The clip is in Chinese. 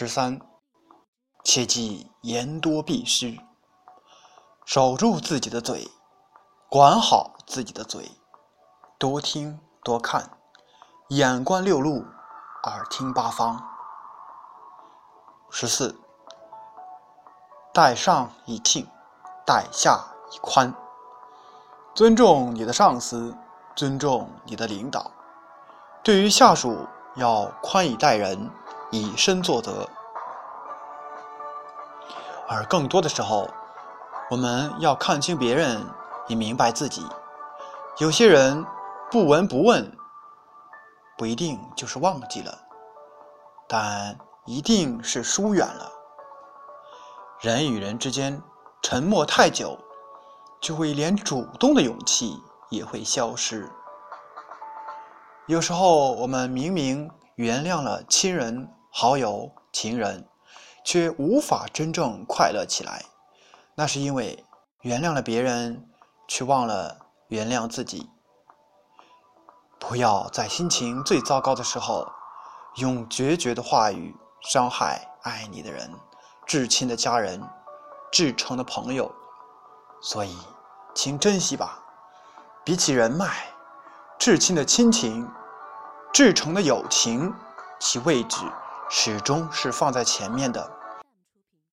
十三，切记言多必失，守住自己的嘴，管好自己的嘴，多听多看，眼观六路，耳听八方。十四，待上以敬，待下以宽，尊重你的上司，尊重你的领导，对于下属要宽以待人。以身作则，而更多的时候，我们要看清别人，以明白自己。有些人不闻不问，不一定就是忘记了，但一定是疏远了。人与人之间沉默太久，就会连主动的勇气也会消失。有时候，我们明明原谅了亲人。好友、情人，却无法真正快乐起来，那是因为原谅了别人，却忘了原谅自己。不要在心情最糟糕的时候，用决绝的话语伤害爱你的人、至亲的家人、至诚的朋友。所以，请珍惜吧。比起人脉，至亲的亲情、至诚的友情，其位置。始终是放在前面的。